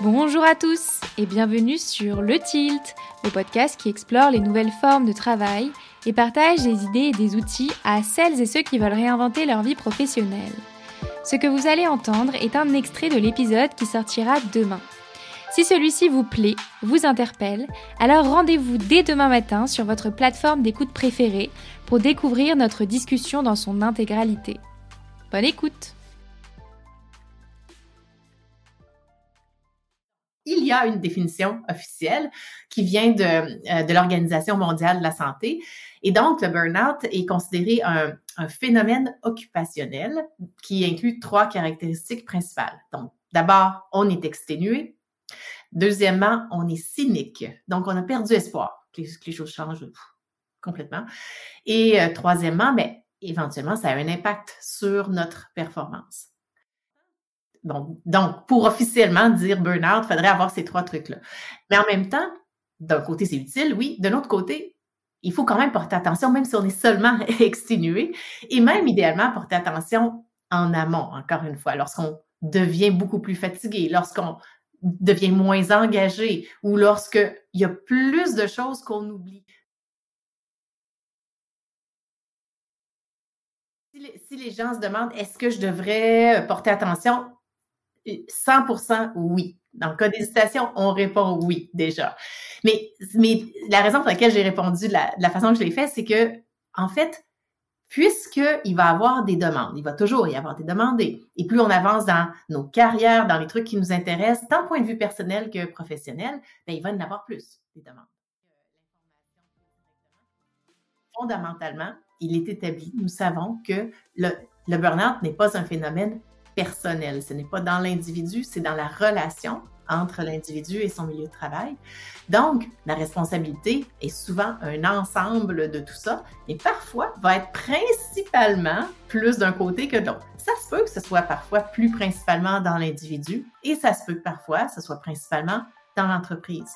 Bonjour à tous et bienvenue sur Le Tilt, le podcast qui explore les nouvelles formes de travail et partage des idées et des outils à celles et ceux qui veulent réinventer leur vie professionnelle. Ce que vous allez entendre est un extrait de l'épisode qui sortira demain. Si celui-ci vous plaît, vous interpelle, alors rendez-vous dès demain matin sur votre plateforme d'écoute préférée pour découvrir notre discussion dans son intégralité. Bonne écoute il y a une définition officielle qui vient de, euh, de l'Organisation mondiale de la santé. Et donc, le burn-out est considéré un, un, phénomène occupationnel qui inclut trois caractéristiques principales. Donc, d'abord, on est exténué. Deuxièmement, on est cynique. Donc, on a perdu espoir que les, choses changent complètement. Et euh, troisièmement, ben, éventuellement, ça a un impact sur notre performance. Donc, pour officiellement dire burn-out, il faudrait avoir ces trois trucs-là. Mais en même temps, d'un côté, c'est utile, oui. De l'autre côté, il faut quand même porter attention, même si on est seulement exténué, et même idéalement porter attention en amont, encore une fois, lorsqu'on devient beaucoup plus fatigué, lorsqu'on devient moins engagé ou lorsqu'il y a plus de choses qu'on oublie. Si les, gens se demandent est-ce que je devrais porter attention, 100% oui. Dans le cas d'hésitation, on répond oui déjà. Mais, mais la raison pour laquelle j'ai répondu de la, façon que je l'ai fait, c'est que, en fait, puisqu'il va avoir des demandes, il va toujours y avoir des demandes, et, plus on avance dans nos carrières, dans les trucs qui nous intéressent, tant point de vue personnel que professionnel, bien, il va en avoir plus, des demandes. Fondamentalement, il est établi, nous savons que le, le burn-out n'est pas un phénomène personnel. Ce n'est pas dans l'individu, c'est dans la relation entre l'individu et son milieu de travail. Donc, la responsabilité est souvent un ensemble de tout ça, et parfois va être principalement plus d'un côté que de l'autre. Ça se peut que ce soit parfois plus principalement dans l'individu, et ça se peut que parfois ce soit principalement dans l'entreprise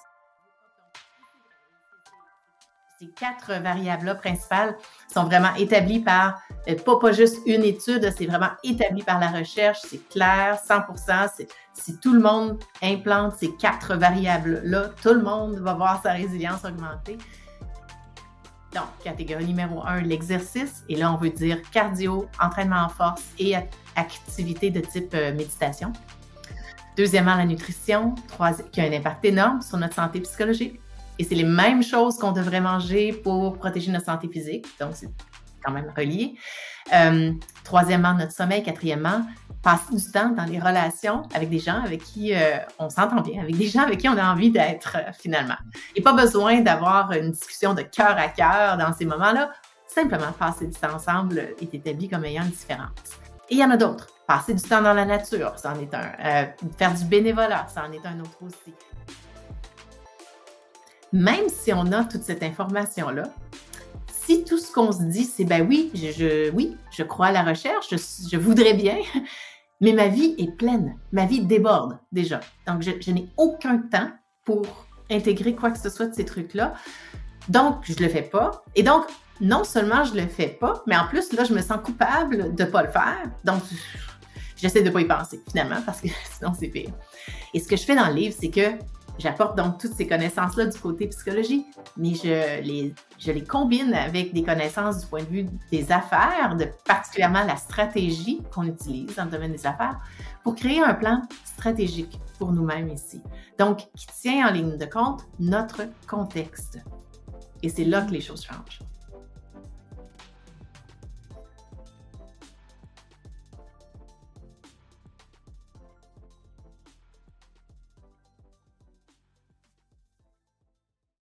ces quatre variables-là principales sont vraiment établies par, euh, pas, pas juste une étude, c'est vraiment établi par la recherche, c'est clair, 100%, si tout le monde implante ces quatre variables-là, tout le monde va voir sa résilience augmenter. Donc, catégorie numéro un, l'exercice. Et là, on veut dire cardio, entraînement en force et activité de type euh, méditation. Deuxièmement, la nutrition, qui a un impact énorme sur notre santé psychologique. Et c'est les mêmes choses qu'on devrait manger pour protéger notre santé physique. Donc, c'est quand même relié. Euh, troisièmement, notre sommeil. Quatrièmement, passer du temps dans les relations avec des gens avec qui euh, on s'entend bien, avec des gens avec qui on a envie d'être euh, finalement. Et pas besoin d'avoir une discussion de cœur à cœur dans ces moments-là. Simplement passer du temps ensemble est établi comme ayant une différence. Et il y en a d'autres. Passer du temps dans la nature, ça en est un. faire du bénévolat, ça en est un autre aussi même si on a toute cette information-là, si tout ce qu'on se dit, c'est ben oui, je, oui, je crois à la recherche, je, voudrais bien, mais ma vie est pleine, ma vie déborde déjà. Donc, je, n'ai aucun temps pour intégrer quoi que ce soit de ces trucs-là. Donc, je le fais pas. Et donc, non seulement je le fais pas, mais en plus, là, je me sens coupable de pas le faire. Donc, j'essaie de pas y penser, finalement, parce que sinon, c'est pire. Et ce que je fais dans le livre, c'est que J'apporte donc toutes ces connaissances-là du côté psychologie, mais je les, je les combine avec des connaissances du point de vue des affaires, de particulièrement la stratégie qu'on utilise dans le domaine des affaires, pour créer un plan stratégique pour nous-mêmes ici. Donc, qui tient en ligne de compte notre contexte. Et c'est là que les choses changent.